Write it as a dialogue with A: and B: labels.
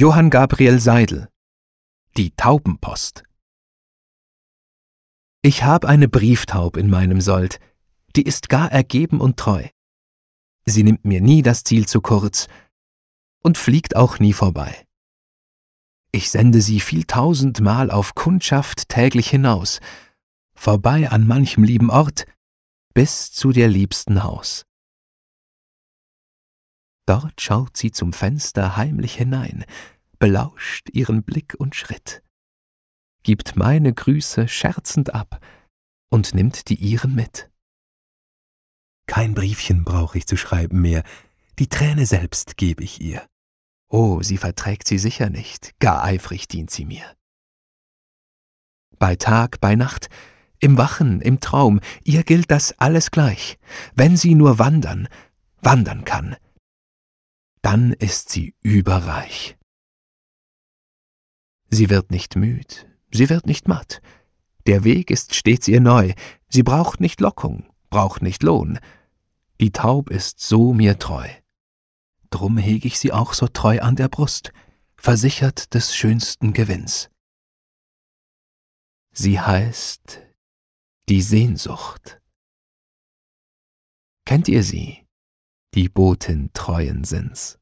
A: Johann Gabriel Seidel Die Taubenpost Ich hab eine Brieftaub in meinem Sold, die ist gar ergeben und treu. Sie nimmt mir nie das Ziel zu kurz und fliegt auch nie vorbei. Ich sende sie viel tausendmal auf Kundschaft täglich hinaus, vorbei an manchem lieben Ort, bis zu der liebsten Haus. Dort schaut sie zum Fenster heimlich hinein, belauscht ihren Blick und Schritt, gibt meine Grüße scherzend ab und nimmt die ihren mit.
B: Kein Briefchen brauch ich zu schreiben mehr, die Träne selbst geb ich ihr.
A: Oh, sie verträgt sie sicher nicht, gar eifrig dient sie mir. Bei Tag, bei Nacht, im Wachen, im Traum, ihr gilt das alles gleich. Wenn sie nur wandern, wandern kann, dann ist sie überreich. Sie wird nicht müd, sie wird nicht matt. Der Weg ist stets ihr neu, sie braucht nicht Lockung, braucht nicht Lohn. Die Taub ist so mir treu. Drum heg ich sie auch so treu an der Brust, versichert des schönsten Gewinns. Sie heißt die Sehnsucht. Kennt ihr sie? Die Botin treuen Sinns.